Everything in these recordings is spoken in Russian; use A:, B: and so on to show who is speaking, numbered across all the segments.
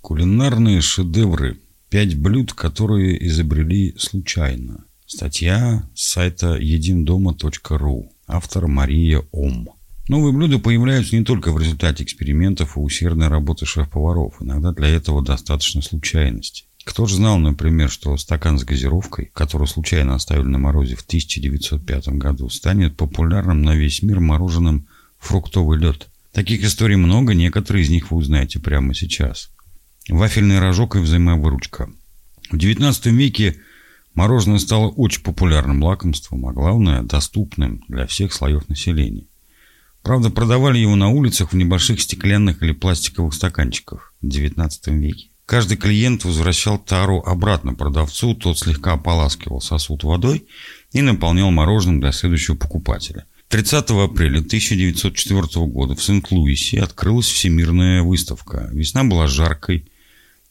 A: Кулинарные шедевры. Пять блюд, которые изобрели случайно. Статья с сайта едимдома.ру. Автор Мария Ом. Новые блюда появляются не только в результате экспериментов и усердной работы шеф-поваров. Иногда для этого достаточно случайности. Кто же знал, например, что стакан с газировкой, который случайно оставили на морозе в 1905 году, станет популярным на весь мир мороженым фруктовый лед? Таких историй много, некоторые из них вы узнаете прямо сейчас. Вафельный рожок и взаимовыручка. В XIX веке мороженое стало очень популярным лакомством, а главное – доступным для всех слоев населения. Правда, продавали его на улицах в небольших стеклянных или пластиковых стаканчиках в XIX веке. Каждый клиент возвращал тару обратно продавцу, тот слегка ополаскивал сосуд водой и наполнял мороженым для следующего покупателя. 30 апреля 1904 года в Сент-Луисе открылась всемирная выставка. Весна была жаркой,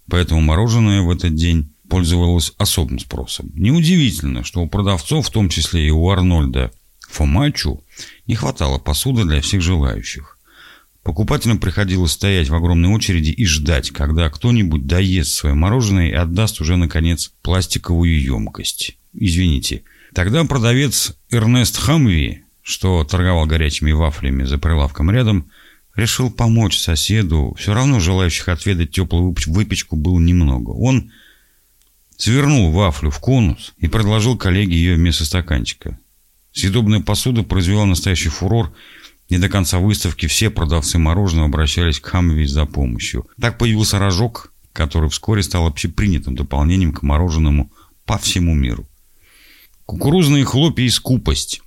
A: поэтому мороженое в этот день пользовалось особым спросом. Неудивительно, что у продавцов, в том числе и у Арнольда Фомачу, не хватало посуды для всех желающих. Покупателям приходилось стоять в огромной очереди и ждать, когда кто-нибудь доест свое мороженое и отдаст уже, наконец, пластиковую емкость. Извините. Тогда продавец Эрнест Хамви что торговал горячими вафлями за прилавком рядом, решил помочь соседу. Все равно желающих отведать теплую выпечку было немного. Он свернул вафлю в конус и предложил коллеге ее вместо стаканчика. Съедобная посуда произвела настоящий фурор, и до конца выставки все продавцы мороженого обращались к Хамви за помощью. Так появился рожок, который вскоре стал общепринятым дополнением к мороженому по всему миру. Кукурузные хлопья и скупость.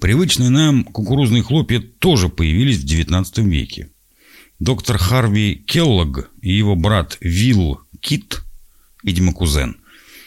A: Привычные нам кукурузные хлопья тоже появились в XIX веке. Доктор Харви Келлог и его брат Вилл Кит, видимо, кузен,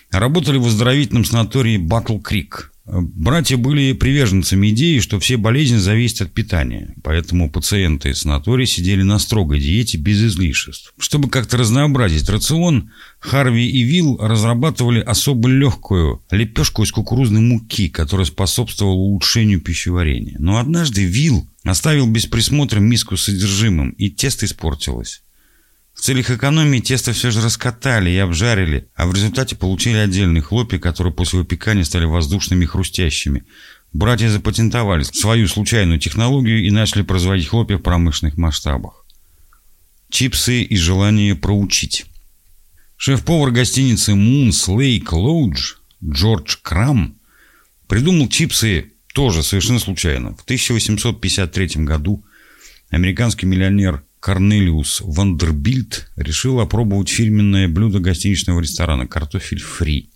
A: работали в оздоровительном санатории Батл Крик Братья были приверженцами идеи, что все болезни зависят от питания, поэтому пациенты санатория сидели на строгой диете без излишеств. Чтобы как-то разнообразить рацион, Харви и Вилл разрабатывали особо легкую лепешку из кукурузной муки, которая способствовала улучшению пищеварения. Но однажды Вилл оставил без присмотра миску с содержимым, и тесто испортилось. В целях экономии тесто все же раскатали и обжарили, а в результате получили отдельные хлопья, которые после выпекания стали воздушными и хрустящими. Братья запатентовали свою случайную технологию и начали производить хлопья в промышленных масштабах. Чипсы и желание проучить. Шеф-повар гостиницы Moon's Lake Lodge Джордж Крам придумал чипсы тоже совершенно случайно. В 1853 году американский миллионер Корнелиус Вандербильд решил опробовать фирменное блюдо гостиничного ресторана – картофель фри.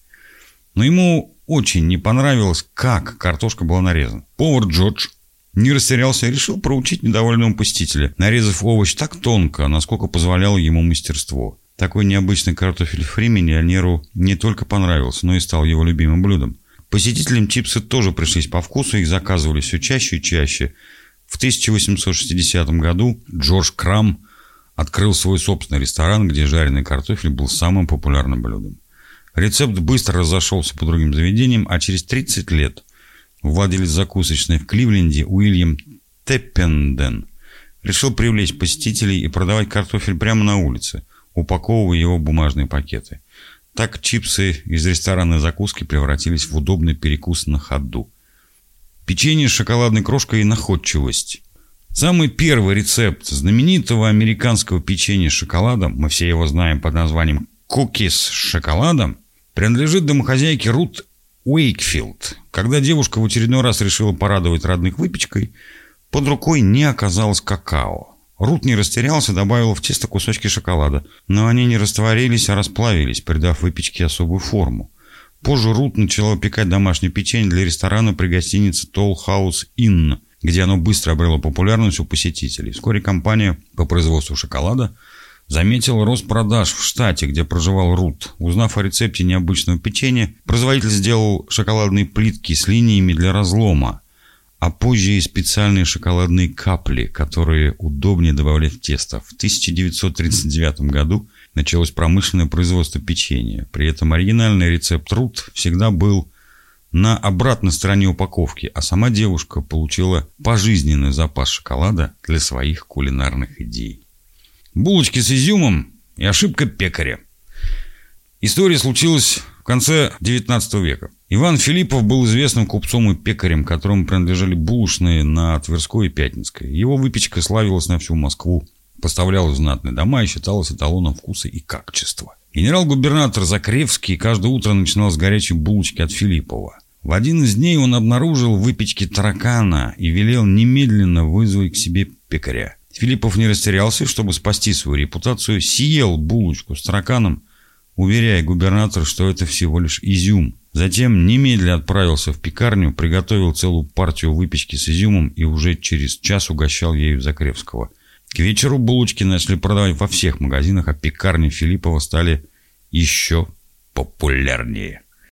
A: Но ему очень не понравилось, как картошка была нарезана. Повар Джордж не растерялся и решил проучить недовольного посетителя, нарезав овощ так тонко, насколько позволяло ему мастерство. Такой необычный картофель фри миллионеру не только понравился, но и стал его любимым блюдом. Посетителям чипсы тоже пришлись по вкусу, их заказывали все чаще и чаще – в 1860 году Джордж Крам открыл свой собственный ресторан, где жареный картофель был самым популярным блюдом. Рецепт быстро разошелся по другим заведениям, а через 30 лет владелец закусочной в Кливленде Уильям Теппенден решил привлечь посетителей и продавать картофель прямо на улице, упаковывая его в бумажные пакеты. Так чипсы из ресторанной закуски превратились в удобный перекус на ходу. Печенье с шоколадной крошкой и находчивость. Самый первый рецепт знаменитого американского печенья с шоколадом, мы все его знаем под названием «кукис с шоколадом», принадлежит домохозяйке Рут Уэйкфилд. Когда девушка в очередной раз решила порадовать родных выпечкой, под рукой не оказалось какао. Рут не растерялся, добавила в тесто кусочки шоколада, но они не растворились, а расплавились, придав выпечке особую форму. Позже Рут начала выпекать домашнее печенье для ресторана при гостинице Toll House Inn, где оно быстро обрело популярность у посетителей. Вскоре компания по производству шоколада заметила рост продаж в штате, где проживал Рут. Узнав о рецепте необычного печенья, производитель сделал шоколадные плитки с линиями для разлома, а позже и специальные шоколадные капли, которые удобнее добавлять в тесто. В 1939 году началось промышленное производство печенья. При этом оригинальный рецепт Рут всегда был на обратной стороне упаковки, а сама девушка получила пожизненный запас шоколада для своих кулинарных идей. Булочки с изюмом и ошибка пекаря. История случилась в конце XIX века. Иван Филиппов был известным купцом и пекарем, которому принадлежали булочные на Тверской и Пятницкой. Его выпечка славилась на всю Москву, поставлялась в знатные дома и считалась эталоном вкуса и качества. Генерал-губернатор Закревский каждое утро начинал с горячей булочки от Филиппова. В один из дней он обнаружил в выпечке таракана и велел немедленно вызвать к себе пекаря. Филиппов не растерялся, чтобы спасти свою репутацию, съел булочку с тараканом, уверяя губернатора, что это всего лишь изюм. Затем немедленно отправился в пекарню, приготовил целую партию выпечки с изюмом и уже через час угощал ею Закревского. К вечеру булочки начали продавать во всех магазинах, а пекарни Филиппова стали еще популярнее.